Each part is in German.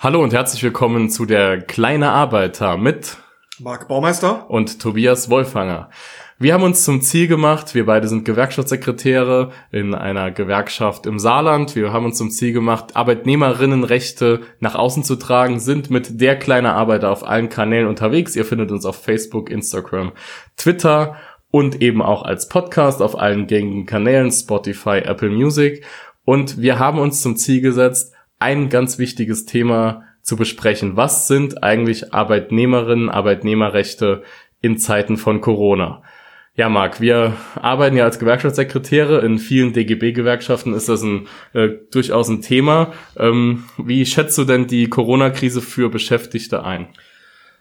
Hallo und herzlich willkommen zu der Kleine Arbeiter mit Marc Baumeister und Tobias Wolfanger. Wir haben uns zum Ziel gemacht, wir beide sind Gewerkschaftssekretäre in einer Gewerkschaft im Saarland. Wir haben uns zum Ziel gemacht, Arbeitnehmerinnenrechte nach außen zu tragen, sind mit der kleine Arbeiter auf allen Kanälen unterwegs. Ihr findet uns auf Facebook, Instagram, Twitter und eben auch als Podcast auf allen gängigen Kanälen, Spotify, Apple Music. Und wir haben uns zum Ziel gesetzt, ein ganz wichtiges Thema zu besprechen. Was sind eigentlich Arbeitnehmerinnen, Arbeitnehmerrechte in Zeiten von Corona? Ja, Marc, wir arbeiten ja als Gewerkschaftssekretäre. In vielen DGB-Gewerkschaften ist das ein, äh, durchaus ein Thema. Ähm, wie schätzt du denn die Corona-Krise für Beschäftigte ein?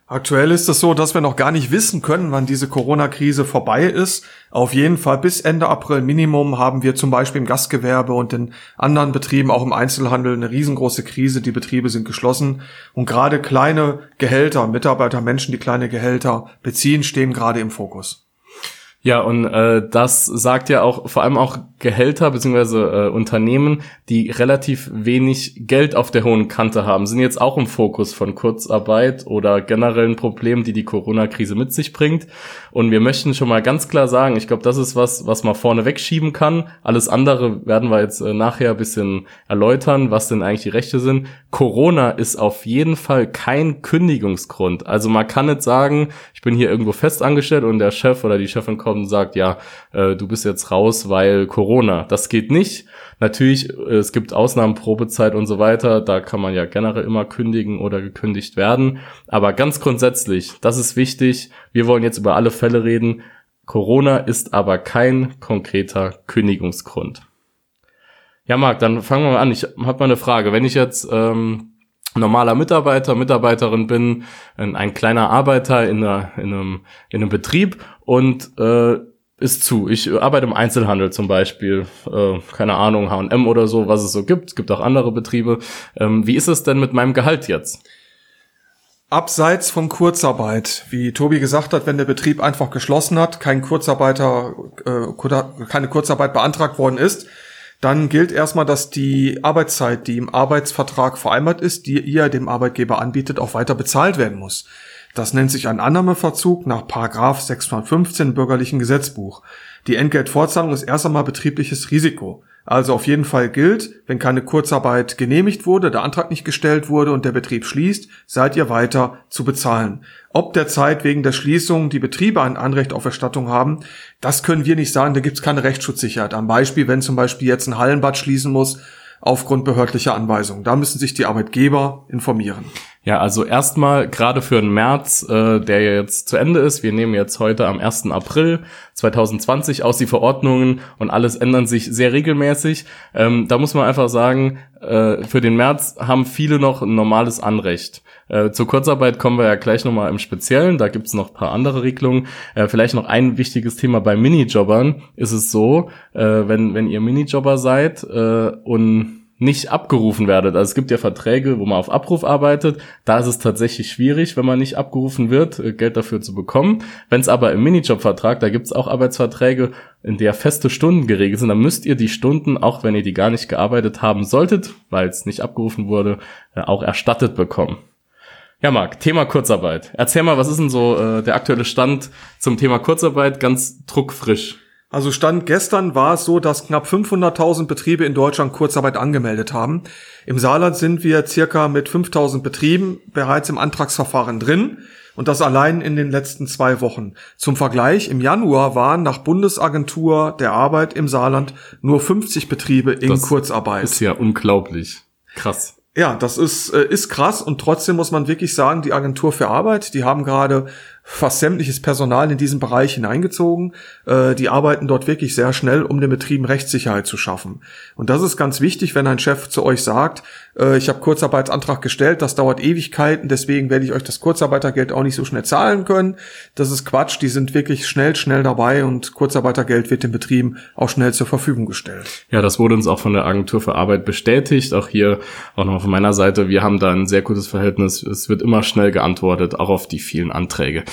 Aktuell ist es so, dass wir noch gar nicht wissen können, wann diese Corona-Krise vorbei ist. Auf jeden Fall bis Ende April Minimum haben wir zum Beispiel im Gastgewerbe und in anderen Betrieben, auch im Einzelhandel, eine riesengroße Krise. Die Betriebe sind geschlossen und gerade kleine Gehälter, Mitarbeiter, Menschen, die kleine Gehälter beziehen, stehen gerade im Fokus. Ja, und äh, das sagt ja auch vor allem auch Gehälter beziehungsweise äh, Unternehmen, die relativ wenig Geld auf der hohen Kante haben, sind jetzt auch im Fokus von Kurzarbeit oder generellen Problemen, die die Corona-Krise mit sich bringt. Und wir möchten schon mal ganz klar sagen, ich glaube, das ist was, was man vorne wegschieben kann. Alles andere werden wir jetzt äh, nachher bisschen erläutern, was denn eigentlich die Rechte sind. Corona ist auf jeden Fall kein Kündigungsgrund. Also man kann nicht sagen, ich bin hier irgendwo fest angestellt und der Chef oder die Chefin kommt und sagt, ja, äh, du bist jetzt raus, weil Corona. Das geht nicht. Natürlich, äh, es gibt Ausnahmen, Probezeit und so weiter. Da kann man ja generell immer kündigen oder gekündigt werden. Aber ganz grundsätzlich, das ist wichtig. Wir wollen jetzt über alle Fälle reden. Corona ist aber kein konkreter Kündigungsgrund. Ja, Marc, dann fangen wir mal an. Ich habe mal eine Frage. Wenn ich jetzt ähm, normaler Mitarbeiter, Mitarbeiterin bin, ein kleiner Arbeiter in, einer, in, einem, in einem Betrieb und äh, ist zu. Ich arbeite im Einzelhandel zum Beispiel, äh, keine Ahnung, H&M oder so, was es so gibt. Es gibt auch andere Betriebe. Ähm, wie ist es denn mit meinem Gehalt jetzt? Abseits von Kurzarbeit, wie Tobi gesagt hat, wenn der Betrieb einfach geschlossen hat, kein Kurzarbeiter, äh, keine Kurzarbeit beantragt worden ist, dann gilt erstmal, dass die Arbeitszeit, die im Arbeitsvertrag vereinbart ist, die ihr dem Arbeitgeber anbietet, auch weiter bezahlt werden muss. Das nennt sich ein Annahmeverzug nach Paragraph 615 Bürgerlichen Gesetzbuch. Die Entgeltfortzahlung ist erst einmal betriebliches Risiko. Also auf jeden Fall gilt, wenn keine Kurzarbeit genehmigt wurde, der Antrag nicht gestellt wurde und der Betrieb schließt, seid ihr weiter zu bezahlen. Ob derzeit wegen der Schließung die Betriebe ein Anrecht auf Erstattung haben, das können wir nicht sagen, da gibt es keine Rechtsschutzsicherheit. Am Beispiel, wenn zum Beispiel jetzt ein Hallenbad schließen muss, aufgrund behördlicher Anweisungen. Da müssen sich die Arbeitgeber informieren. Ja, also erstmal gerade für den März, äh, der jetzt zu Ende ist, wir nehmen jetzt heute am 1. April 2020 aus die Verordnungen und alles ändern sich sehr regelmäßig. Ähm, da muss man einfach sagen, äh, für den März haben viele noch ein normales Anrecht. Äh, zur Kurzarbeit kommen wir ja gleich nochmal im Speziellen, da gibt's noch paar andere Regelungen. Äh, vielleicht noch ein wichtiges Thema bei Minijobbern ist es so, äh, wenn, wenn ihr Minijobber seid äh, und nicht abgerufen werdet. Also es gibt ja Verträge, wo man auf Abruf arbeitet. Da ist es tatsächlich schwierig, wenn man nicht abgerufen wird, äh, Geld dafür zu bekommen. Wenn es aber im Minijobvertrag, da gibt es auch Arbeitsverträge, in der feste Stunden geregelt sind, dann müsst ihr die Stunden, auch wenn ihr die gar nicht gearbeitet haben solltet, weil es nicht abgerufen wurde, äh, auch erstattet bekommen. Ja, Marc, Thema Kurzarbeit. Erzähl mal, was ist denn so äh, der aktuelle Stand zum Thema Kurzarbeit, ganz druckfrisch? Also Stand gestern war es so, dass knapp 500.000 Betriebe in Deutschland Kurzarbeit angemeldet haben. Im Saarland sind wir circa mit 5.000 Betrieben bereits im Antragsverfahren drin und das allein in den letzten zwei Wochen. Zum Vergleich, im Januar waren nach Bundesagentur der Arbeit im Saarland nur 50 Betriebe in das Kurzarbeit. Ist ja unglaublich. Krass. Ja, das ist, äh, ist krass und trotzdem muss man wirklich sagen, die Agentur für Arbeit, die haben gerade fast sämtliches Personal in diesen Bereich hineingezogen. Äh, die arbeiten dort wirklich sehr schnell, um den Betrieben Rechtssicherheit zu schaffen. Und das ist ganz wichtig, wenn ein Chef zu euch sagt, äh, ich habe Kurzarbeitsantrag gestellt, das dauert Ewigkeiten, deswegen werde ich euch das Kurzarbeitergeld auch nicht so schnell zahlen können. Das ist Quatsch, die sind wirklich schnell, schnell dabei und Kurzarbeitergeld wird den Betrieben auch schnell zur Verfügung gestellt. Ja, das wurde uns auch von der Agentur für Arbeit bestätigt. Auch hier, auch noch von meiner Seite, wir haben da ein sehr gutes Verhältnis. Es wird immer schnell geantwortet, auch auf die vielen Anträge.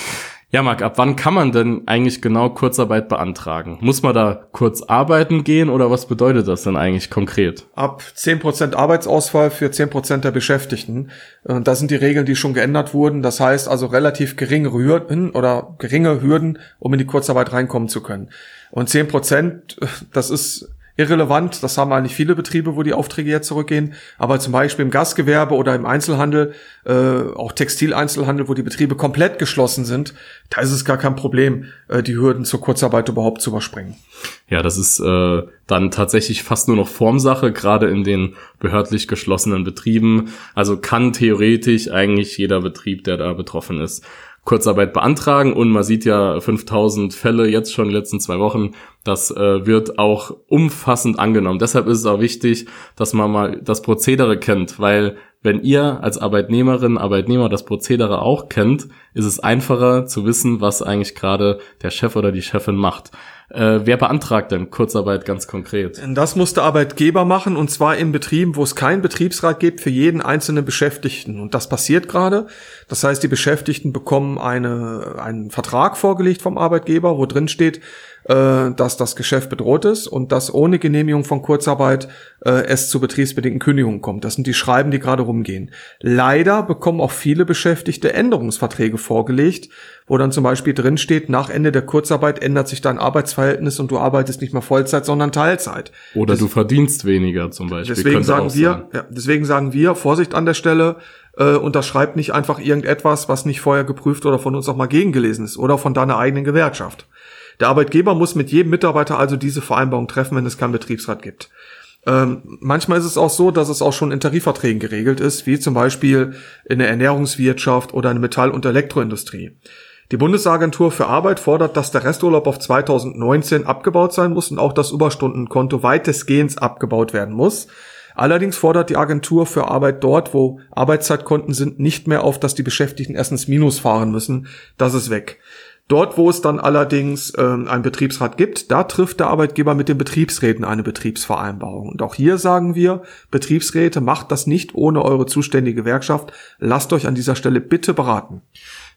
Ja, Marc, ab wann kann man denn eigentlich genau Kurzarbeit beantragen? Muss man da kurz arbeiten gehen oder was bedeutet das denn eigentlich konkret? Ab 10% Arbeitsausfall für 10% der Beschäftigten. Das sind die Regeln, die schon geändert wurden. Das heißt also relativ geringe Hürden oder geringe Hürden, um in die Kurzarbeit reinkommen zu können. Und 10%, das ist irrelevant. Das haben eigentlich viele Betriebe, wo die Aufträge jetzt zurückgehen. Aber zum Beispiel im Gastgewerbe oder im Einzelhandel, äh, auch Textileinzelhandel, wo die Betriebe komplett geschlossen sind, da ist es gar kein Problem, äh, die Hürden zur Kurzarbeit überhaupt zu überspringen. Ja, das ist äh, dann tatsächlich fast nur noch Formsache, gerade in den behördlich geschlossenen Betrieben. Also kann theoretisch eigentlich jeder Betrieb, der da betroffen ist, Kurzarbeit beantragen und man sieht ja 5000 Fälle jetzt schon in den letzten zwei Wochen. Das äh, wird auch umfassend angenommen. Deshalb ist es auch wichtig, dass man mal das Prozedere kennt, weil wenn ihr als Arbeitnehmerin, Arbeitnehmer das Prozedere auch kennt, ist es einfacher zu wissen, was eigentlich gerade der Chef oder die Chefin macht. Äh, wer beantragt denn Kurzarbeit ganz konkret? Das muss der Arbeitgeber machen und zwar in Betrieben, wo es keinen Betriebsrat gibt für jeden einzelnen Beschäftigten. Und das passiert gerade. Das heißt, die Beschäftigten bekommen eine, einen Vertrag vorgelegt vom Arbeitgeber, wo drin steht, äh, dass das Geschäft bedroht ist und dass ohne Genehmigung von Kurzarbeit äh, es zu betriebsbedingten Kündigungen kommt. Das sind die Schreiben, die gerade rumgehen. Leider bekommen auch viele Beschäftigte Änderungsverträge vorgelegt, wo dann zum Beispiel drin steht, nach Ende der Kurzarbeit ändert sich dein Arbeitsverhältnis und du arbeitest nicht mehr Vollzeit, sondern Teilzeit. Oder das, du verdienst weniger zum Beispiel. Deswegen sagen wir, ja, deswegen sagen wir, Vorsicht an der Stelle, äh, unterschreibt nicht einfach irgendetwas, was nicht vorher geprüft oder von uns auch mal gegengelesen ist oder von deiner eigenen Gewerkschaft. Der Arbeitgeber muss mit jedem Mitarbeiter also diese Vereinbarung treffen, wenn es keinen Betriebsrat gibt. Ähm, manchmal ist es auch so, dass es auch schon in Tarifverträgen geregelt ist, wie zum Beispiel in der Ernährungswirtschaft oder in der Metall- und Elektroindustrie. Die Bundesagentur für Arbeit fordert, dass der Resturlaub auf 2019 abgebaut sein muss und auch das Überstundenkonto weitestgehend abgebaut werden muss. Allerdings fordert die Agentur für Arbeit dort, wo Arbeitszeitkonten sind, nicht mehr auf, dass die Beschäftigten erstens Minus fahren müssen. Das ist weg. Dort, wo es dann allerdings ähm, einen Betriebsrat gibt, da trifft der Arbeitgeber mit den Betriebsräten eine Betriebsvereinbarung. Und auch hier sagen wir, Betriebsräte, macht das nicht ohne eure zuständige Gewerkschaft. Lasst euch an dieser Stelle bitte beraten.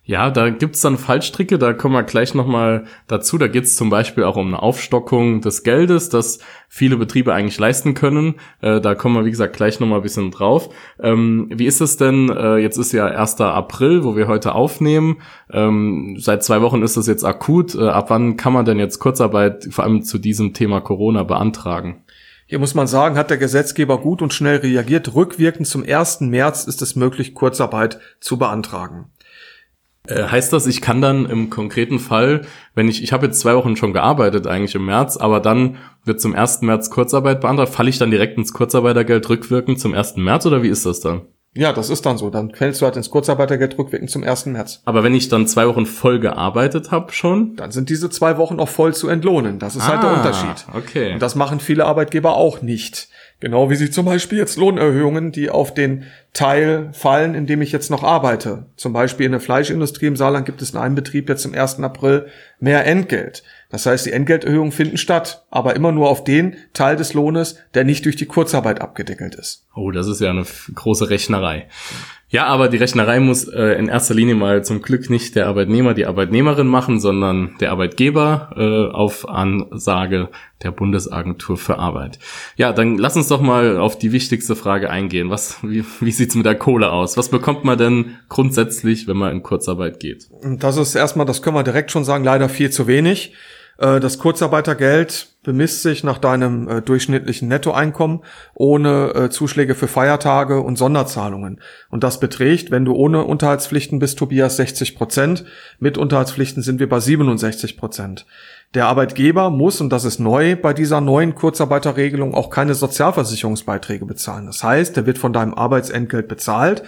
Ja, da gibt's dann Fallstricke, da kommen wir gleich nochmal dazu. Da geht's zum Beispiel auch um eine Aufstockung des Geldes, das viele Betriebe eigentlich leisten können. Äh, da kommen wir, wie gesagt, gleich nochmal ein bisschen drauf. Ähm, wie ist es denn, äh, jetzt ist ja 1. April, wo wir heute aufnehmen. Ähm, seit zwei Wochen ist das jetzt akut. Äh, ab wann kann man denn jetzt Kurzarbeit vor allem zu diesem Thema Corona beantragen? Hier muss man sagen, hat der Gesetzgeber gut und schnell reagiert. Rückwirkend zum 1. März ist es möglich, Kurzarbeit zu beantragen. Äh, heißt das, ich kann dann im konkreten Fall, wenn ich, ich habe jetzt zwei Wochen schon gearbeitet eigentlich im März, aber dann wird zum 1. März Kurzarbeit beantragt, falle ich dann direkt ins Kurzarbeitergeld rückwirkend zum 1. März oder wie ist das dann? Ja, das ist dann so. Dann fällst du halt ins Kurzarbeitergeld rückwirkend zum 1. März. Aber wenn ich dann zwei Wochen voll gearbeitet habe schon? Dann sind diese zwei Wochen auch voll zu entlohnen. Das ist ah, halt der ah, Unterschied. Okay. Und das machen viele Arbeitgeber auch nicht. Genau wie sie zum Beispiel jetzt Lohnerhöhungen, die auf den Teil fallen, in dem ich jetzt noch arbeite. Zum Beispiel in der Fleischindustrie im Saarland gibt es in einem Betrieb jetzt zum 1. April mehr Entgelt. Das heißt, die Entgelterhöhungen finden statt, aber immer nur auf den Teil des Lohnes, der nicht durch die Kurzarbeit abgedeckelt ist. Oh, das ist ja eine große Rechnerei. Ja, aber die Rechnerei muss äh, in erster Linie mal zum Glück nicht der Arbeitnehmer, die Arbeitnehmerin machen, sondern der Arbeitgeber äh, auf Ansage der Bundesagentur für Arbeit. Ja, dann lass uns doch mal auf die wichtigste Frage eingehen. Was, wie, wie sieht's mit der Kohle aus? Was bekommt man denn grundsätzlich, wenn man in Kurzarbeit geht? Das ist erstmal, das können wir direkt schon sagen, leider viel zu wenig. Äh, das Kurzarbeitergeld bemisst sich nach deinem äh, durchschnittlichen Nettoeinkommen ohne äh, Zuschläge für Feiertage und Sonderzahlungen. Und das beträgt, wenn du ohne Unterhaltspflichten bist, Tobias, 60 Prozent. Mit Unterhaltspflichten sind wir bei 67 Prozent. Der Arbeitgeber muss, und das ist neu bei dieser neuen Kurzarbeiterregelung, auch keine Sozialversicherungsbeiträge bezahlen. Das heißt, der wird von deinem Arbeitsentgelt bezahlt.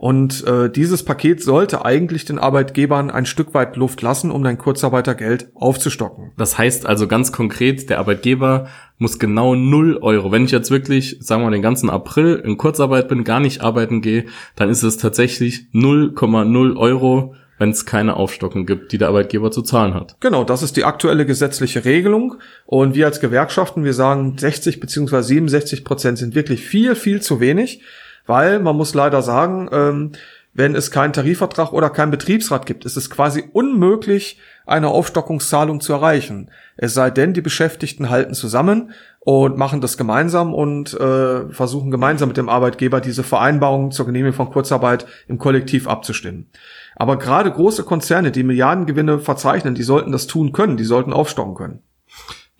Und äh, dieses Paket sollte eigentlich den Arbeitgebern ein Stück weit Luft lassen, um dein Kurzarbeitergeld aufzustocken. Das heißt also ganz konkret, der Arbeitgeber muss genau null Euro. Wenn ich jetzt wirklich, sagen wir mal, den ganzen April in Kurzarbeit bin, gar nicht arbeiten gehe, dann ist es tatsächlich 0,0 Euro, wenn es keine Aufstockung gibt, die der Arbeitgeber zu zahlen hat. Genau, das ist die aktuelle gesetzliche Regelung. Und wir als Gewerkschaften, wir sagen 60 beziehungsweise 67 Prozent sind wirklich viel, viel zu wenig weil man muss leider sagen, ähm, wenn es keinen Tarifvertrag oder keinen Betriebsrat gibt, ist es quasi unmöglich, eine Aufstockungszahlung zu erreichen. Es sei denn, die Beschäftigten halten zusammen und machen das gemeinsam und äh, versuchen gemeinsam mit dem Arbeitgeber diese Vereinbarung zur Genehmigung von Kurzarbeit im Kollektiv abzustimmen. Aber gerade große Konzerne, die Milliardengewinne verzeichnen, die sollten das tun können, die sollten aufstocken können.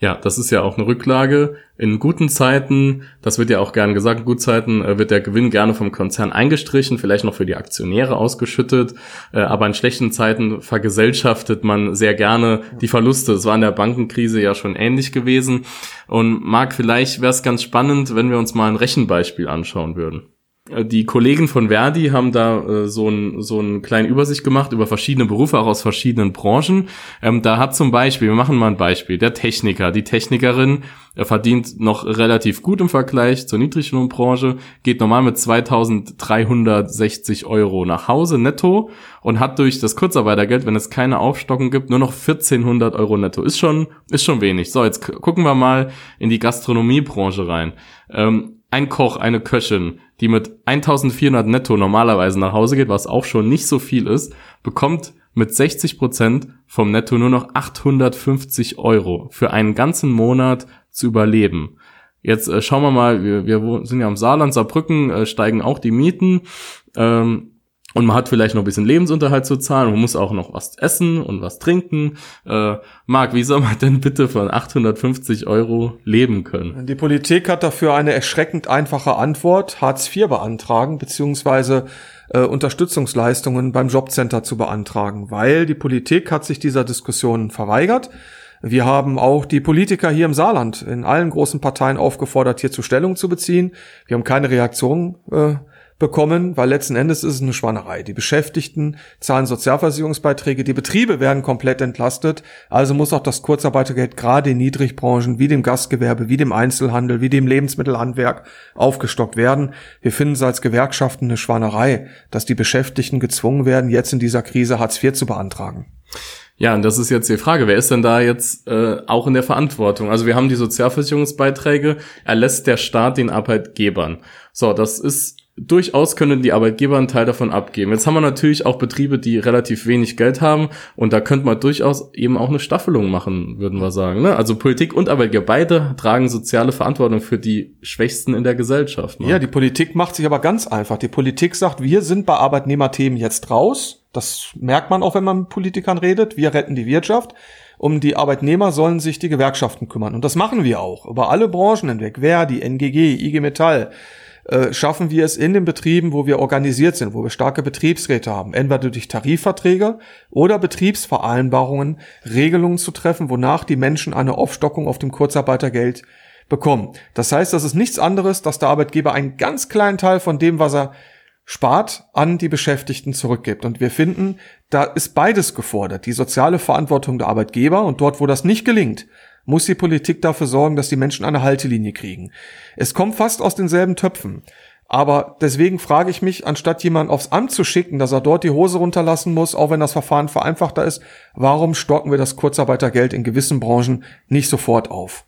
Ja, das ist ja auch eine Rücklage. In guten Zeiten, das wird ja auch gern gesagt, in guten Zeiten äh, wird der Gewinn gerne vom Konzern eingestrichen, vielleicht noch für die Aktionäre ausgeschüttet, äh, aber in schlechten Zeiten vergesellschaftet man sehr gerne die Verluste. Es war in der Bankenkrise ja schon ähnlich gewesen. Und Marc, vielleicht wäre es ganz spannend, wenn wir uns mal ein Rechenbeispiel anschauen würden. Äh, die Kollegen von Verdi haben da äh, so ein so ein kleine Übersicht gemacht über verschiedene Berufe, auch aus verschiedenen Branchen. Ähm, da hat zum Beispiel, wir machen mal ein Beispiel, der Techniker, die Technikerin er verdient noch relativ gut im Vergleich zur Niedriglohnbranche, geht normal mit 2360 Euro nach Hause netto und hat durch das Kurzarbeitergeld, wenn es keine Aufstockung gibt, nur noch 1400 Euro netto. Ist schon, ist schon wenig. So, jetzt gucken wir mal in die Gastronomiebranche rein. Ähm, ein Koch, eine Köchin, die mit 1400 netto normalerweise nach Hause geht, was auch schon nicht so viel ist, bekommt mit 60 Prozent vom Netto nur noch 850 Euro für einen ganzen Monat zu überleben. Jetzt äh, schauen wir mal, wir, wir sind ja am Saarland, Saarbrücken, äh, steigen auch die Mieten. Ähm, und man hat vielleicht noch ein bisschen Lebensunterhalt zu zahlen. Man muss auch noch was essen und was trinken. Äh, Marc, wie soll man denn bitte von 850 Euro leben können? Die Politik hat dafür eine erschreckend einfache Antwort. Hartz IV beantragen, beziehungsweise äh, Unterstützungsleistungen beim Jobcenter zu beantragen, weil die Politik hat sich dieser Diskussion verweigert. Wir haben auch die Politiker hier im Saarland in allen großen Parteien aufgefordert, hierzu Stellung zu beziehen. Wir haben keine Reaktion äh, bekommen, weil letzten Endes ist es eine Schwanerei. Die Beschäftigten zahlen Sozialversicherungsbeiträge, die Betriebe werden komplett entlastet, also muss auch das Kurzarbeitergeld gerade in Niedrigbranchen wie dem Gastgewerbe, wie dem Einzelhandel, wie dem Lebensmittelhandwerk aufgestockt werden. Wir finden es als Gewerkschaften eine Schwanerei, dass die Beschäftigten gezwungen werden, jetzt in dieser Krise Hartz IV zu beantragen. Ja, und das ist jetzt die Frage, wer ist denn da jetzt äh, auch in der Verantwortung? Also wir haben die Sozialversicherungsbeiträge, erlässt der Staat den Arbeitgebern. So, das ist durchaus können die Arbeitgeber einen Teil davon abgeben. Jetzt haben wir natürlich auch Betriebe, die relativ wenig Geld haben und da könnte man durchaus eben auch eine Staffelung machen, würden wir sagen. Ne? Also Politik und Arbeitgeber, beide tragen soziale Verantwortung für die Schwächsten in der Gesellschaft. Ne? Ja, die Politik macht sich aber ganz einfach. Die Politik sagt, wir sind bei Arbeitnehmerthemen jetzt raus. Das merkt man auch, wenn man mit Politikern redet. Wir retten die Wirtschaft. Um die Arbeitnehmer sollen sich die Gewerkschaften kümmern. Und das machen wir auch. Über alle Branchen hinweg. Wer, die NGG, IG Metall, äh, schaffen wir es in den Betrieben, wo wir organisiert sind, wo wir starke Betriebsräte haben, entweder durch Tarifverträge oder Betriebsvereinbarungen, Regelungen zu treffen, wonach die Menschen eine Aufstockung auf dem Kurzarbeitergeld bekommen. Das heißt, das ist nichts anderes, dass der Arbeitgeber einen ganz kleinen Teil von dem, was er spart, an die Beschäftigten zurückgibt. Und wir finden, da ist beides gefordert. Die soziale Verantwortung der Arbeitgeber und dort, wo das nicht gelingt, muss die Politik dafür sorgen, dass die Menschen eine Haltelinie kriegen. Es kommt fast aus denselben Töpfen. Aber deswegen frage ich mich, anstatt jemanden aufs Amt zu schicken, dass er dort die Hose runterlassen muss, auch wenn das Verfahren vereinfachter ist, warum stocken wir das Kurzarbeitergeld in gewissen Branchen nicht sofort auf?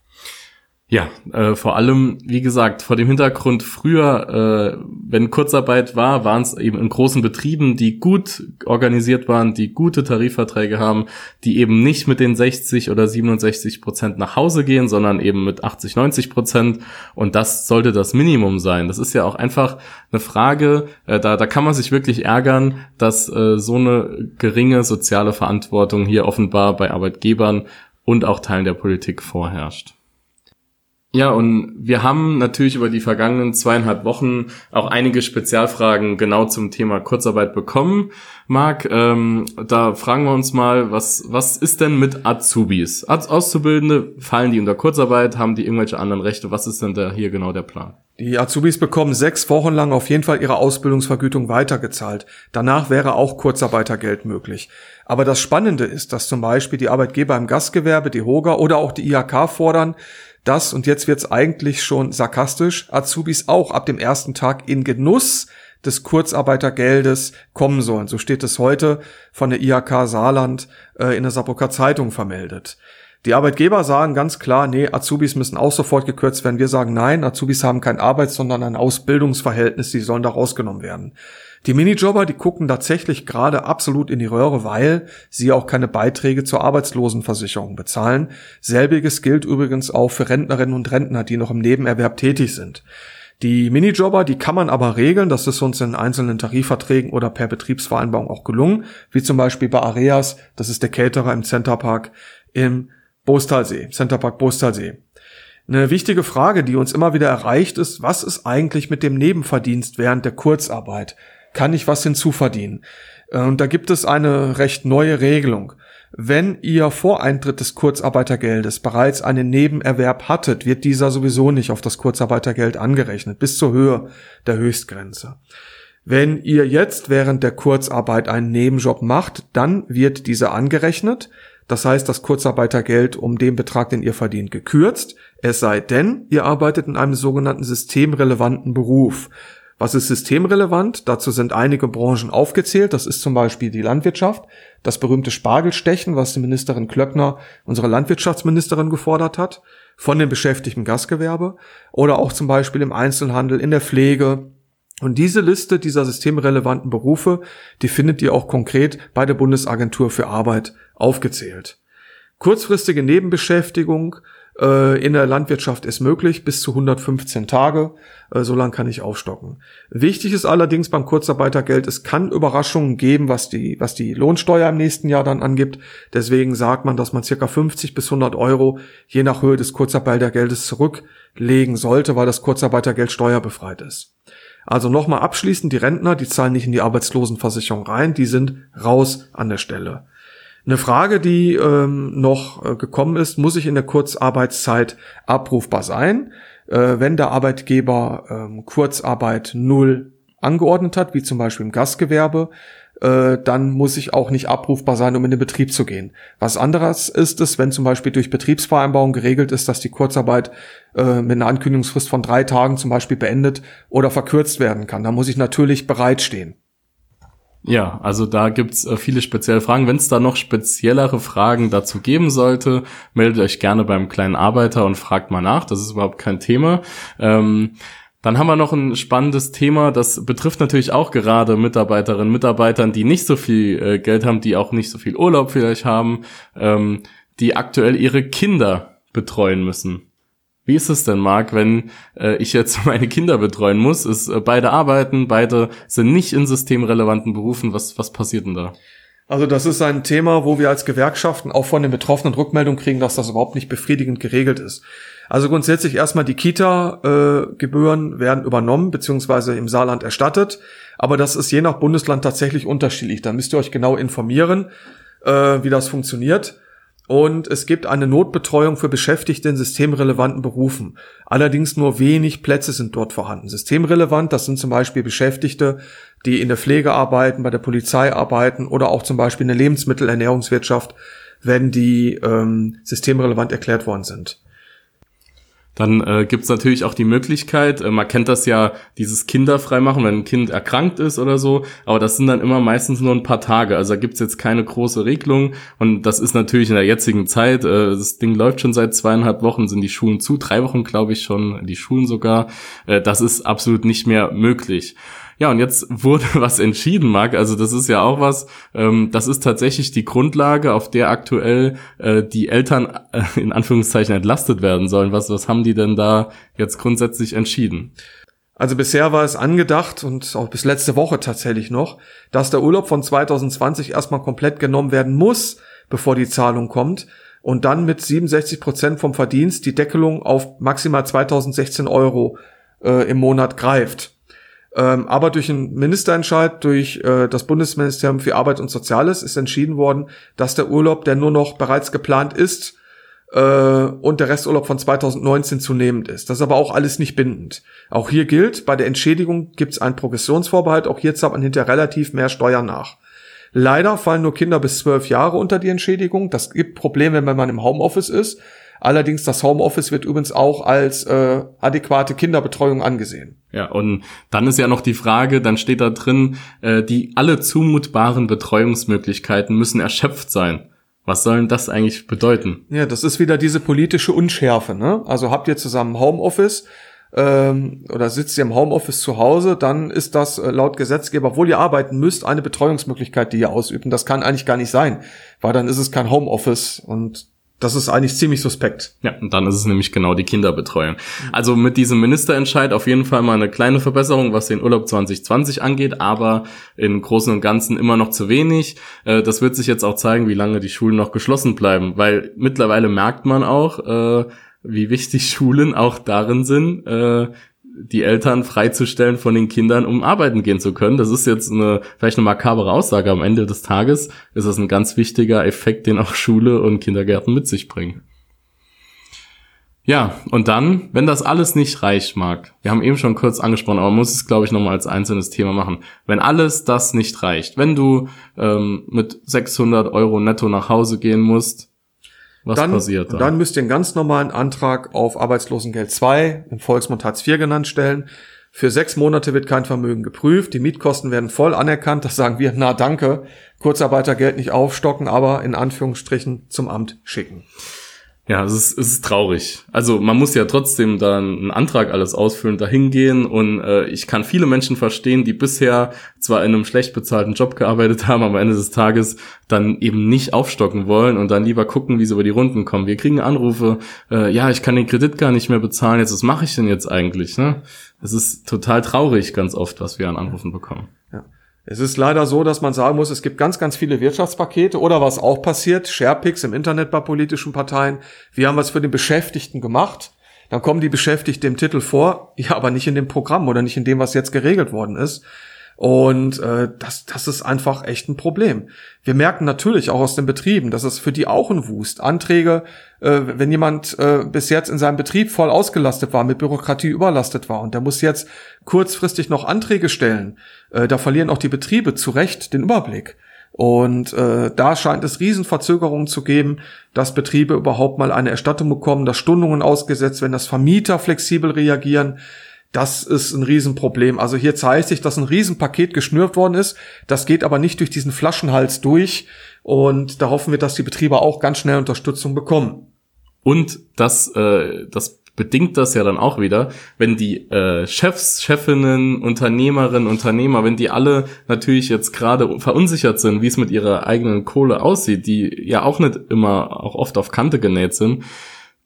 Ja, äh, vor allem, wie gesagt, vor dem Hintergrund früher, äh, wenn Kurzarbeit war, waren es eben in großen Betrieben, die gut organisiert waren, die gute Tarifverträge haben, die eben nicht mit den 60 oder 67 Prozent nach Hause gehen, sondern eben mit 80, 90 Prozent. Und das sollte das Minimum sein. Das ist ja auch einfach eine Frage, äh, da, da kann man sich wirklich ärgern, dass äh, so eine geringe soziale Verantwortung hier offenbar bei Arbeitgebern und auch Teilen der Politik vorherrscht. Ja, und wir haben natürlich über die vergangenen zweieinhalb Wochen auch einige Spezialfragen genau zum Thema Kurzarbeit bekommen. Marc, ähm, da fragen wir uns mal, was, was ist denn mit Azubis? Als Auszubildende, fallen die unter Kurzarbeit, haben die irgendwelche anderen Rechte? Was ist denn da hier genau der Plan? Die Azubis bekommen sechs Wochen lang auf jeden Fall ihre Ausbildungsvergütung weitergezahlt. Danach wäre auch Kurzarbeitergeld möglich. Aber das Spannende ist, dass zum Beispiel die Arbeitgeber im Gastgewerbe, die HOGA oder auch die IHK fordern, dass, und jetzt wird's eigentlich schon sarkastisch, Azubis auch ab dem ersten Tag in Genuss des Kurzarbeitergeldes kommen sollen. So steht es heute von der IHK Saarland äh, in der Saarbrücker Zeitung vermeldet. Die Arbeitgeber sagen ganz klar, nee, Azubis müssen auch sofort gekürzt werden. Wir sagen nein, Azubis haben kein Arbeits-, sondern ein Ausbildungsverhältnis, die sollen da rausgenommen werden. Die Minijobber, die gucken tatsächlich gerade absolut in die Röhre, weil sie auch keine Beiträge zur Arbeitslosenversicherung bezahlen. Selbiges gilt übrigens auch für Rentnerinnen und Rentner, die noch im Nebenerwerb tätig sind. Die Minijobber, die kann man aber regeln, das ist uns in einzelnen Tarifverträgen oder per Betriebsvereinbarung auch gelungen, wie zum Beispiel bei Areas, das ist der Caterer im Centerpark im Bostalsee, Centerpark Bostalsee. Eine wichtige Frage, die uns immer wieder erreicht, ist, was ist eigentlich mit dem Nebenverdienst während der Kurzarbeit? Kann ich was hinzuverdienen? Äh, und da gibt es eine recht neue Regelung. Wenn ihr vor Eintritt des Kurzarbeitergeldes bereits einen Nebenerwerb hattet, wird dieser sowieso nicht auf das Kurzarbeitergeld angerechnet, bis zur Höhe der Höchstgrenze. Wenn ihr jetzt während der Kurzarbeit einen Nebenjob macht, dann wird dieser angerechnet. Das heißt, das Kurzarbeitergeld um den Betrag, den ihr verdient, gekürzt. Es sei denn, ihr arbeitet in einem sogenannten systemrelevanten Beruf. Was ist systemrelevant? Dazu sind einige Branchen aufgezählt. Das ist zum Beispiel die Landwirtschaft, das berühmte Spargelstechen, was die Ministerin Klöckner, unsere Landwirtschaftsministerin, gefordert hat, von den Beschäftigten Gastgewerbe oder auch zum Beispiel im Einzelhandel, in der Pflege. Und diese Liste dieser systemrelevanten Berufe, die findet ihr auch konkret bei der Bundesagentur für Arbeit aufgezählt. Kurzfristige Nebenbeschäftigung in der Landwirtschaft ist möglich, bis zu 115 Tage. Äh, so lang kann ich aufstocken. Wichtig ist allerdings beim Kurzarbeitergeld, es kann Überraschungen geben, was die, was die Lohnsteuer im nächsten Jahr dann angibt. Deswegen sagt man, dass man circa 50 bis 100 Euro je nach Höhe des Kurzarbeitergeldes zurücklegen sollte, weil das Kurzarbeitergeld steuerbefreit ist. Also nochmal abschließend, die Rentner, die zahlen nicht in die Arbeitslosenversicherung rein, die sind raus an der Stelle. Eine Frage, die ähm, noch äh, gekommen ist, muss ich in der Kurzarbeitszeit abrufbar sein? Äh, wenn der Arbeitgeber ähm, Kurzarbeit null angeordnet hat, wie zum Beispiel im Gastgewerbe, äh, dann muss ich auch nicht abrufbar sein, um in den Betrieb zu gehen. Was anderes ist es, wenn zum Beispiel durch Betriebsvereinbarung geregelt ist, dass die Kurzarbeit äh, mit einer Ankündigungsfrist von drei Tagen zum Beispiel beendet oder verkürzt werden kann. Da muss ich natürlich bereitstehen. Ja, also da gibt's äh, viele spezielle Fragen. Wenn es da noch speziellere Fragen dazu geben sollte, meldet euch gerne beim kleinen Arbeiter und fragt mal nach. Das ist überhaupt kein Thema. Ähm, dann haben wir noch ein spannendes Thema, das betrifft natürlich auch gerade Mitarbeiterinnen, Mitarbeitern, die nicht so viel äh, Geld haben, die auch nicht so viel Urlaub vielleicht haben, ähm, die aktuell ihre Kinder betreuen müssen. Wie ist es denn, Marc, wenn äh, ich jetzt meine Kinder betreuen muss? Ist, äh, beide arbeiten, beide sind nicht in systemrelevanten Berufen. Was, was passiert denn da? Also das ist ein Thema, wo wir als Gewerkschaften auch von den Betroffenen Rückmeldung kriegen, dass das überhaupt nicht befriedigend geregelt ist. Also grundsätzlich erstmal die Kita-Gebühren äh, werden übernommen beziehungsweise im Saarland erstattet, aber das ist je nach Bundesland tatsächlich unterschiedlich. Da müsst ihr euch genau informieren, äh, wie das funktioniert. Und es gibt eine Notbetreuung für Beschäftigte in systemrelevanten Berufen. Allerdings nur wenig Plätze sind dort vorhanden. Systemrelevant, das sind zum Beispiel Beschäftigte, die in der Pflege arbeiten, bei der Polizei arbeiten oder auch zum Beispiel in der Lebensmittelernährungswirtschaft, wenn die ähm, systemrelevant erklärt worden sind. Dann äh, gibt es natürlich auch die Möglichkeit, äh, man kennt das ja, dieses Kinderfreimachen, wenn ein Kind erkrankt ist oder so, aber das sind dann immer meistens nur ein paar Tage. Also da gibt's jetzt keine große Regelung und das ist natürlich in der jetzigen Zeit, äh, das Ding läuft schon seit zweieinhalb Wochen, sind die Schulen zu, drei Wochen glaube ich schon, die Schulen sogar. Äh, das ist absolut nicht mehr möglich. Ja, und jetzt wurde was entschieden, Marc. Also das ist ja auch was, ähm, das ist tatsächlich die Grundlage, auf der aktuell äh, die Eltern äh, in Anführungszeichen entlastet werden sollen. Was, was haben die denn da jetzt grundsätzlich entschieden? Also bisher war es angedacht und auch bis letzte Woche tatsächlich noch, dass der Urlaub von 2020 erstmal komplett genommen werden muss, bevor die Zahlung kommt und dann mit 67 Prozent vom Verdienst die Deckelung auf maximal 2016 Euro äh, im Monat greift. Ähm, aber durch einen Ministerentscheid durch äh, das Bundesministerium für Arbeit und Soziales ist entschieden worden, dass der Urlaub, der nur noch bereits geplant ist, äh, und der Resturlaub von 2019 zunehmend ist. Das ist aber auch alles nicht bindend. Auch hier gilt, bei der Entschädigung gibt es einen Progressionsvorbehalt, auch hier zahlt man hinterher relativ mehr Steuern nach. Leider fallen nur Kinder bis zwölf Jahre unter die Entschädigung. Das gibt Probleme, wenn man im Homeoffice ist. Allerdings das Homeoffice wird übrigens auch als äh, adäquate Kinderbetreuung angesehen. Ja, und dann ist ja noch die Frage, dann steht da drin, äh, die alle zumutbaren Betreuungsmöglichkeiten müssen erschöpft sein. Was soll denn das eigentlich bedeuten? Ja, das ist wieder diese politische Unschärfe. Ne? Also habt ihr zusammen Homeoffice, ähm, oder sitzt ihr im Homeoffice zu Hause, dann ist das äh, laut Gesetzgeber, obwohl ihr arbeiten müsst, eine Betreuungsmöglichkeit, die ihr ausübt. Und das kann eigentlich gar nicht sein, weil dann ist es kein Homeoffice und das ist eigentlich ziemlich suspekt. Ja, und dann ist es nämlich genau die Kinderbetreuung. Also mit diesem Ministerentscheid auf jeden Fall mal eine kleine Verbesserung, was den Urlaub 2020 angeht, aber im Großen und Ganzen immer noch zu wenig. Äh, das wird sich jetzt auch zeigen, wie lange die Schulen noch geschlossen bleiben, weil mittlerweile merkt man auch, äh, wie wichtig Schulen auch darin sind, äh, die Eltern freizustellen von den Kindern, um arbeiten gehen zu können. Das ist jetzt eine vielleicht eine makabere Aussage. Am Ende des Tages ist das ein ganz wichtiger Effekt, den auch Schule und Kindergärten mit sich bringen. Ja, und dann, wenn das alles nicht reicht, Marc, wir haben eben schon kurz angesprochen, aber man muss es, glaube ich, nochmal als einzelnes Thema machen. Wenn alles das nicht reicht, wenn du ähm, mit 600 Euro netto nach Hause gehen musst, was dann, passiert dann? Dann müsst ihr einen ganz normalen Antrag auf Arbeitslosengeld 2, im Volksmund Hartz IV genannt, stellen. Für sechs Monate wird kein Vermögen geprüft, die Mietkosten werden voll anerkannt, das sagen wir, na danke, Kurzarbeitergeld nicht aufstocken, aber in Anführungsstrichen zum Amt schicken. Ja, es ist, es ist traurig. Also man muss ja trotzdem dann einen Antrag alles ausfüllen, dahin gehen und äh, ich kann viele Menschen verstehen, die bisher zwar in einem schlecht bezahlten Job gearbeitet haben, am Ende des Tages dann eben nicht aufstocken wollen und dann lieber gucken, wie sie über die Runden kommen. Wir kriegen Anrufe, äh, ja, ich kann den Kredit gar nicht mehr bezahlen, jetzt was mache ich denn jetzt eigentlich? Ne? Es ist total traurig ganz oft, was wir an Anrufen bekommen. Es ist leider so, dass man sagen muss, es gibt ganz, ganz viele Wirtschaftspakete oder was auch passiert, Sharepics im Internet bei politischen Parteien. Wir haben was für den Beschäftigten gemacht. Dann kommen die Beschäftigten im Titel vor, ja, aber nicht in dem Programm oder nicht in dem, was jetzt geregelt worden ist. Und äh, das, das ist einfach echt ein Problem. Wir merken natürlich auch aus den Betrieben, dass es für die auch ein Wust. Anträge, äh, wenn jemand äh, bis jetzt in seinem Betrieb voll ausgelastet war, mit Bürokratie überlastet war und der muss jetzt kurzfristig noch Anträge stellen, äh, da verlieren auch die Betriebe zu Recht den Überblick. Und äh, da scheint es Riesenverzögerungen zu geben, dass Betriebe überhaupt mal eine Erstattung bekommen, dass Stundungen ausgesetzt werden, dass Vermieter flexibel reagieren. Das ist ein Riesenproblem. Also hier zeigt sich, dass ein Riesenpaket geschnürt worden ist. Das geht aber nicht durch diesen Flaschenhals durch. Und da hoffen wir, dass die Betriebe auch ganz schnell Unterstützung bekommen. Und das, äh, das bedingt das ja dann auch wieder, wenn die äh, Chefs, Chefinnen, Unternehmerinnen, Unternehmer, wenn die alle natürlich jetzt gerade verunsichert sind, wie es mit ihrer eigenen Kohle aussieht, die ja auch nicht immer, auch oft auf Kante genäht sind,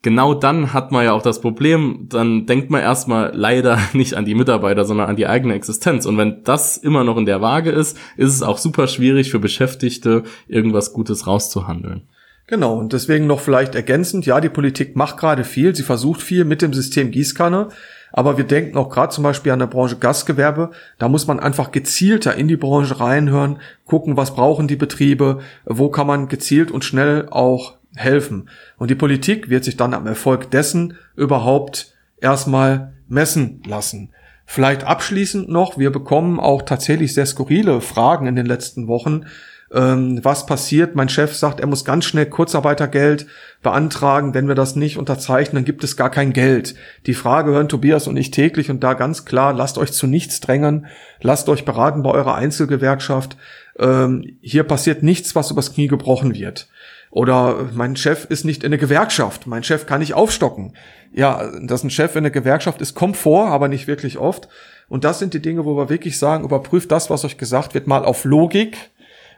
genau dann hat man ja auch das Problem, dann denkt man erstmal leider nicht an die Mitarbeiter, sondern an die eigene Existenz. Und wenn das immer noch in der Waage ist, ist es auch super schwierig für Beschäftigte, irgendwas Gutes rauszuhandeln. Genau, und deswegen noch vielleicht ergänzend, ja, die Politik macht gerade viel, sie versucht viel mit dem System Gießkanne, aber wir denken auch gerade zum Beispiel an der Branche Gastgewerbe, da muss man einfach gezielter in die Branche reinhören, gucken, was brauchen die Betriebe, wo kann man gezielt und schnell auch helfen. Und die Politik wird sich dann am Erfolg dessen überhaupt erstmal messen lassen. Vielleicht abschließend noch, wir bekommen auch tatsächlich sehr skurrile Fragen in den letzten Wochen. Ähm, was passiert? Mein Chef sagt, er muss ganz schnell Kurzarbeitergeld beantragen. Wenn wir das nicht unterzeichnen, dann gibt es gar kein Geld. Die Frage hören Tobias und ich täglich und da ganz klar, lasst euch zu nichts drängen, lasst euch beraten bei eurer Einzelgewerkschaft. Ähm, hier passiert nichts, was übers Knie gebrochen wird. Oder mein Chef ist nicht in der Gewerkschaft, mein Chef kann nicht aufstocken. Ja, dass ein Chef in der Gewerkschaft ist, kommt vor, aber nicht wirklich oft. Und das sind die Dinge, wo wir wirklich sagen, überprüft das, was euch gesagt wird, mal auf Logik.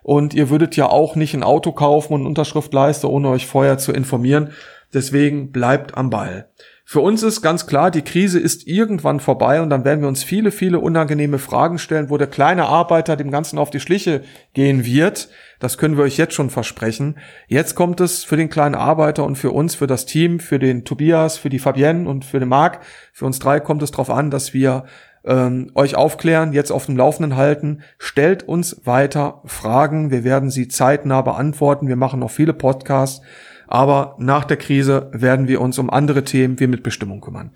Und ihr würdet ja auch nicht ein Auto kaufen und Unterschrift leisten, ohne euch vorher zu informieren. Deswegen bleibt am Ball. Für uns ist ganz klar, die Krise ist irgendwann vorbei und dann werden wir uns viele, viele unangenehme Fragen stellen, wo der kleine Arbeiter dem Ganzen auf die Schliche gehen wird. Das können wir euch jetzt schon versprechen. Jetzt kommt es für den kleinen Arbeiter und für uns, für das Team, für den Tobias, für die Fabienne und für den Marc, für uns drei kommt es darauf an, dass wir ähm, euch aufklären, jetzt auf dem Laufenden halten. Stellt uns weiter Fragen. Wir werden sie zeitnah beantworten. Wir machen noch viele Podcasts. Aber nach der Krise werden wir uns um andere Themen wie Mitbestimmung kümmern.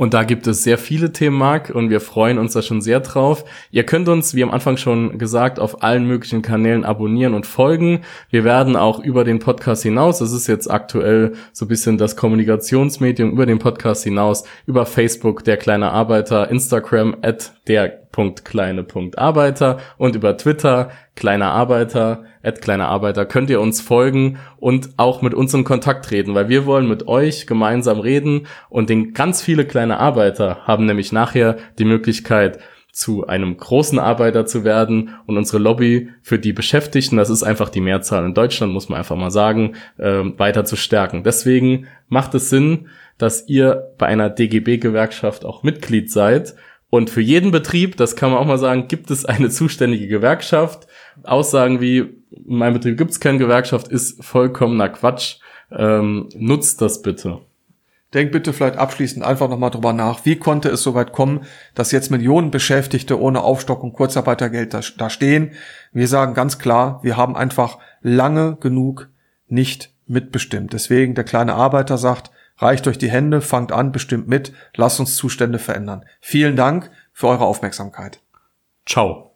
Und da gibt es sehr viele Themen, Marc, und wir freuen uns da schon sehr drauf. Ihr könnt uns, wie am Anfang schon gesagt, auf allen möglichen Kanälen abonnieren und folgen. Wir werden auch über den Podcast hinaus, das ist jetzt aktuell so ein bisschen das Kommunikationsmedium über den Podcast hinaus, über Facebook, der kleine Arbeiter, Instagram, at der der.kleine.arbeiter und über Twitter kleiner Arbeiter, at kleiner Arbeiter könnt ihr uns folgen und auch mit uns in Kontakt treten, weil wir wollen mit euch gemeinsam reden und den ganz viele kleine Arbeiter haben nämlich nachher die Möglichkeit, zu einem großen Arbeiter zu werden und unsere Lobby für die Beschäftigten, das ist einfach die Mehrzahl in Deutschland, muss man einfach mal sagen, äh, weiter zu stärken. Deswegen macht es Sinn, dass ihr bei einer DGB-Gewerkschaft auch Mitglied seid. Und für jeden Betrieb, das kann man auch mal sagen, gibt es eine zuständige Gewerkschaft. Aussagen wie, in meinem Betrieb gibt es keine Gewerkschaft, ist vollkommener Quatsch. Ähm, nutzt das bitte. Denk bitte vielleicht abschließend einfach nochmal drüber nach, wie konnte es so weit kommen, dass jetzt Millionen Beschäftigte ohne Aufstockung Kurzarbeitergeld da, da stehen. Wir sagen ganz klar, wir haben einfach lange genug nicht mitbestimmt. Deswegen der kleine Arbeiter sagt, reicht euch die Hände, fangt an, bestimmt mit, lasst uns Zustände verändern. Vielen Dank für eure Aufmerksamkeit. Ciao.